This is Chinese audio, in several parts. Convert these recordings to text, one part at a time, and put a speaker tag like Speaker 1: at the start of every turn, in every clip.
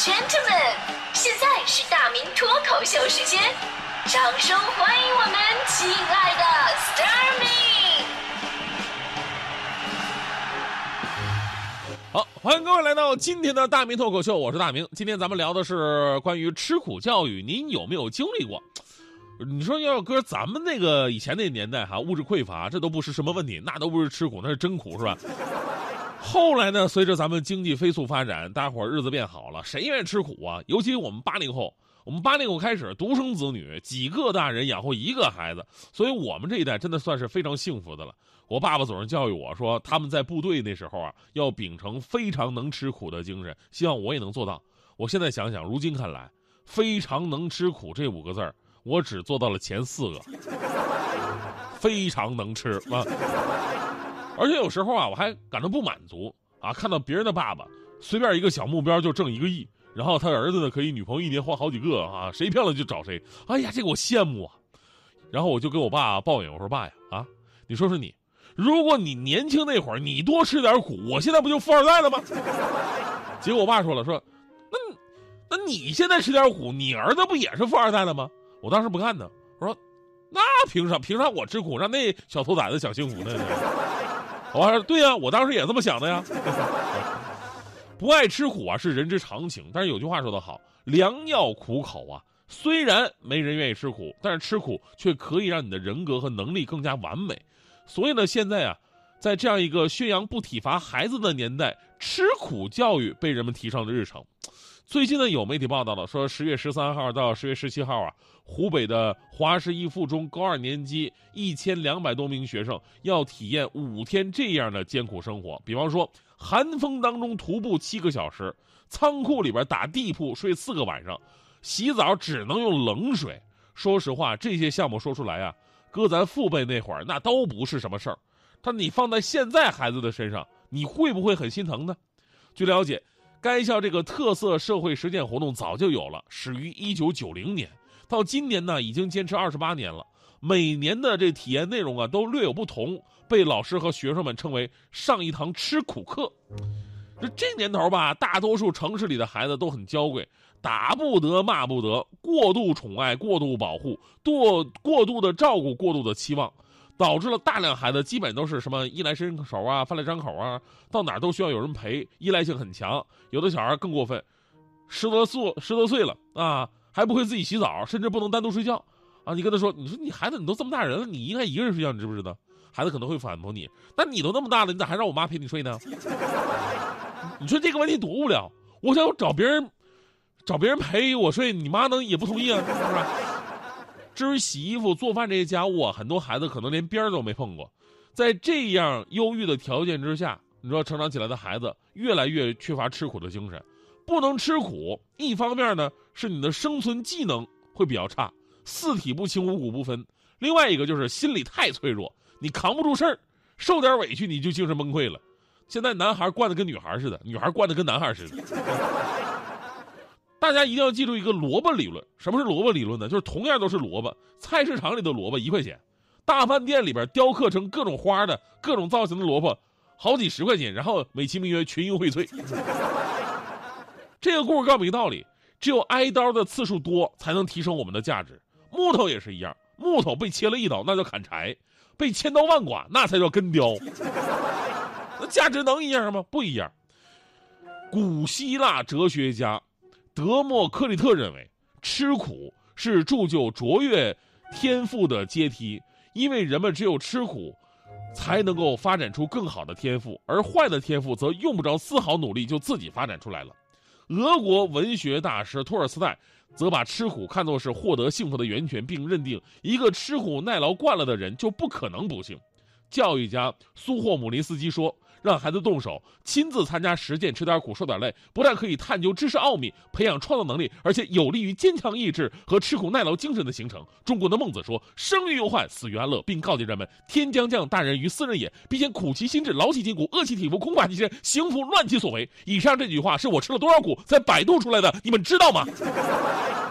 Speaker 1: gentlemen，现在是大明脱口秀时间，掌声欢迎我们亲爱的 s t a r m y
Speaker 2: 好，欢迎各位来到今天的大明脱口秀，我是大明。今天咱们聊的是关于吃苦教育，您有没有经历过？你说要搁咱们那个以前那年代哈，物质匮乏，这都不是什么问题，那都不是吃苦，那是真苦，是吧？后来呢，随着咱们经济飞速发展，大伙儿日子变好了，谁愿意吃苦啊？尤其我们八零后，我们八零后开始独生子女，几个大人养活一个孩子，所以我们这一代真的算是非常幸福的了。我爸爸总是教育我说，他们在部队那时候啊，要秉承非常能吃苦的精神，希望我也能做到。我现在想想，如今看来，非常能吃苦这五个字儿，我只做到了前四个，非常能吃啊。而且有时候啊，我还感到不满足啊！看到别人的爸爸随便一个小目标就挣一个亿，然后他儿子呢可以女朋友一年换好几个啊，谁漂亮就找谁。哎呀，这个我羡慕啊！然后我就跟我爸抱怨，我说爸呀啊，你说说你，如果你年轻那会儿你多吃点苦，我现在不就富二代了吗？结果我爸说了，说那那你现在吃点苦，你儿子不也是富二代了吗？我当时不干呢，我说那凭啥？凭啥我吃苦，让那小兔崽子享幸福呢？我说对呀，我当时也这么想的呀。不爱吃苦啊，是人之常情。但是有句话说得好，良药苦口啊。虽然没人愿意吃苦，但是吃苦却可以让你的人格和能力更加完美。所以呢，现在啊，在这样一个宣扬不体罚孩子的年代，吃苦教育被人们提上了日程。最近呢，有媒体报道了，说十月十三号到十月十七号啊，湖北的华师一附中高二年级一千两百多名学生要体验五天这样的艰苦生活。比方说，寒风当中徒步七个小时，仓库里边打地铺睡四个晚上，洗澡只能用冷水。说实话，这些项目说出来啊，搁咱父辈那会儿那都不是什么事儿。但你放在现在孩子的身上，你会不会很心疼呢？据了解。该校这个特色社会实践活动早就有了，始于一九九零年，到今年呢已经坚持二十八年了。每年的这体验内容啊都略有不同，被老师和学生们称为上一堂吃苦课。这这年头吧，大多数城市里的孩子都很娇贵，打不得骂不得，过度宠爱、过度保护、过过度的照顾、过度的期望。导致了大量孩子基本都是什么衣来伸手啊，饭来张口啊，到哪都需要有人陪，依赖性很强。有的小孩更过分，十多岁十多岁了啊，还不会自己洗澡，甚至不能单独睡觉啊！你跟他说，你说你孩子，你都这么大人了，你应该一个人睡觉，你知不知道？孩子可能会反驳你，那你都那么大了，你咋还让我妈陪你睡呢？你说这个问题多无聊！我想找别人，找别人陪我睡，你妈能也不同意啊？是不是？至于洗衣服、做饭这些家务啊，很多孩子可能连边儿都没碰过。在这样优越的条件之下，你说成长起来的孩子越来越缺乏吃苦的精神。不能吃苦，一方面呢是你的生存技能会比较差，四体不勤，五谷不分；另外一个就是心理太脆弱，你扛不住事儿，受点委屈你就精神崩溃了。现在男孩惯的跟女孩似的，女孩惯的跟男孩似的。大家一定要记住一个萝卜理论。什么是萝卜理论呢？就是同样都是萝卜，菜市场里的萝卜一块钱，大饭店里边雕刻成各种花的各种造型的萝卜，好几十块钱，然后美其名曰群英荟萃。这个故事告诉我们一个道理：只有挨刀的次数多，才能提升我们的价值。木头也是一样，木头被切了一刀，那叫砍柴；被千刀万剐，那才叫根雕。那价值能一样吗？不一样。古希腊哲学家。德谟克利特认为，吃苦是铸就卓越天赋的阶梯，因为人们只有吃苦，才能够发展出更好的天赋，而坏的天赋则用不着丝毫努力就自己发展出来了。俄国文学大师托尔斯泰则把吃苦看作是获得幸福的源泉，并认定一个吃苦耐劳惯了的人就不可能不幸。教育家苏霍姆林斯基说。让孩子动手，亲自参加实践，吃点苦，受点累，不但可以探究知识奥秘，培养创造能力，而且有利于坚强意志和吃苦耐劳精神的形成。中国的孟子说：“生于忧患，死于安乐。”并告诫人们：“天将降大任于斯人也，必先苦其心志，劳其筋骨，饿其体肤，空乏其身，行拂乱其所为。”以上这句话是我吃了多少苦才百度出来的，你们知道吗？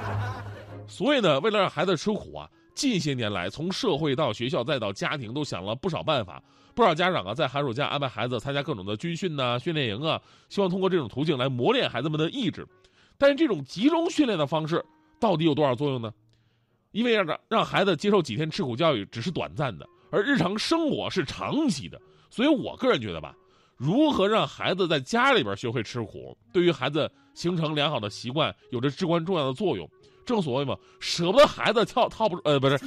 Speaker 2: 所以呢，为了让孩子吃苦啊。近些年来，从社会到学校再到家庭，都想了不少办法。不少家长啊，在寒暑假安排孩子参加各种的军训呐、训练营啊，希望通过这种途径来磨练孩子们的意志。但是这种集中训练的方式到底有多少作用呢？因为让让孩子接受几天吃苦教育只是短暂的，而日常生活是长期的。所以我个人觉得吧，如何让孩子在家里边学会吃苦，对于孩子形成良好的习惯有着至关重要的作用。正所谓嘛，舍不得孩子跳套不住呃不是，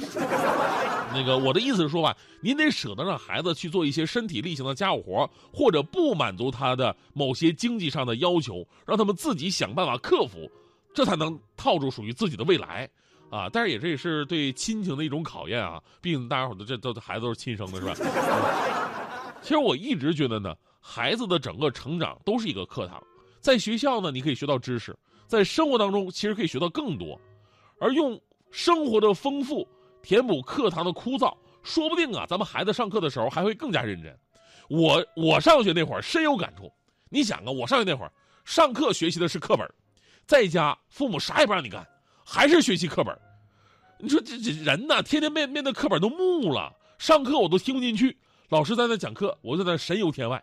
Speaker 2: 那个我的意思是说吧，您得舍得让孩子去做一些身体力行的家务活，或者不满足他的某些经济上的要求，让他们自己想办法克服，这才能套住属于自己的未来。啊，但是也这也是对亲情的一种考验啊！毕竟大家伙的这都孩子都是亲生的，是吧？其实我一直觉得呢，孩子的整个成长都是一个课堂，在学校呢，你可以学到知识，在生活当中其实可以学到更多，而用生活的丰富填补课堂的枯燥，说不定啊，咱们孩子上课的时候还会更加认真。我我上学那会儿深有感触，你想啊，我上学那会儿上课学习的是课本，在家父母啥也不让你干。还是学习课本，你说这这人呐，天天面面对课本都木了。上课我都听不进去，老师在那讲课，我就在那神游天外。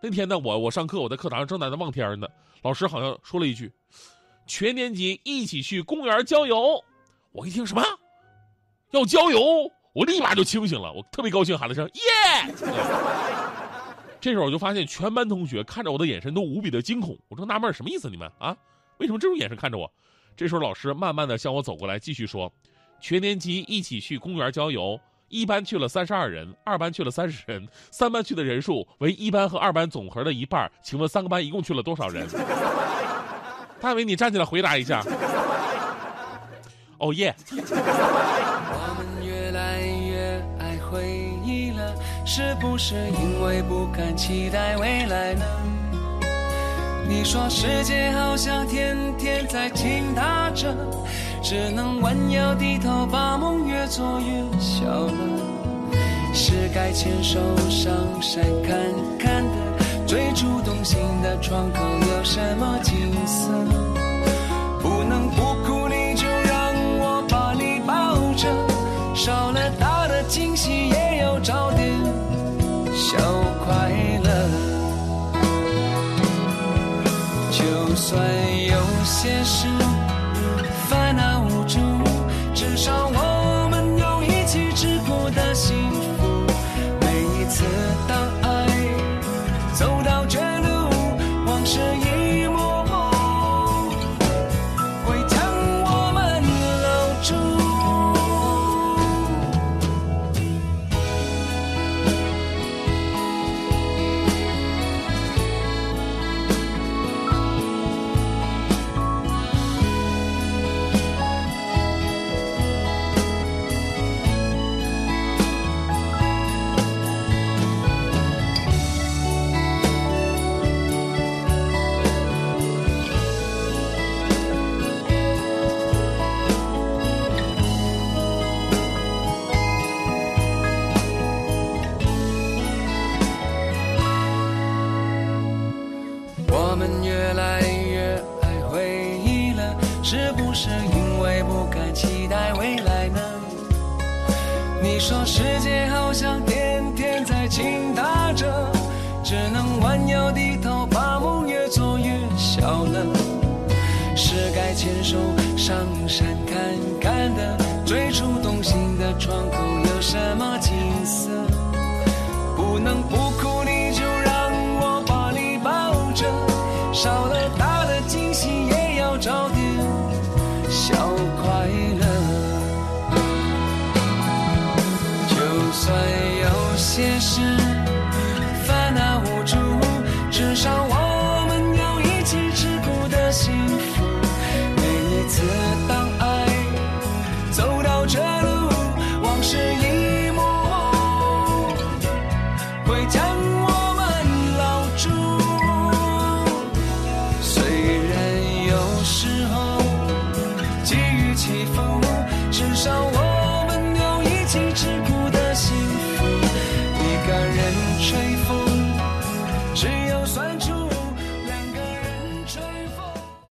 Speaker 2: 那天呢，我我上课，我在课堂上正在那望天呢，老师好像说了一句：“全年级一起去公园郊游。”我一听什么要郊游，我立马就清醒了，我特别高兴，喊了声“耶”。这时候我就发现全班同学看着我的眼神都无比的惊恐，我说纳闷什么意思？你们啊，为什么这种眼神看着我？这时候，老师慢慢的向我走过来，继续说：“全年级一起去公园郊游，一班去了三十二人，二班去了三十人，三班去的人数为一班和二班总和的一半。请问三个班一共去了多少人？”大伟，你站起来回答一下。哦耶！
Speaker 3: 我们越来越爱回忆了，是不是因为不敢期待未来呢？你说世界好像天天在倾塌着，只能弯腰低头，把梦越做越小了。是该牵手上山看看的，最初动心的窗口有什么景色？不能不哭，你就让我把你抱着，少了大的惊喜，也要找点小快乐。就算有些事烦恼无助，至少我们有一起吃苦的幸福。是因为不敢期待未来呢？你说世界好像天天在倾塌着，只能弯腰低头，把梦越做越小了。是该牵手上山看看的，最初动心的窗口有什么景色？不能不些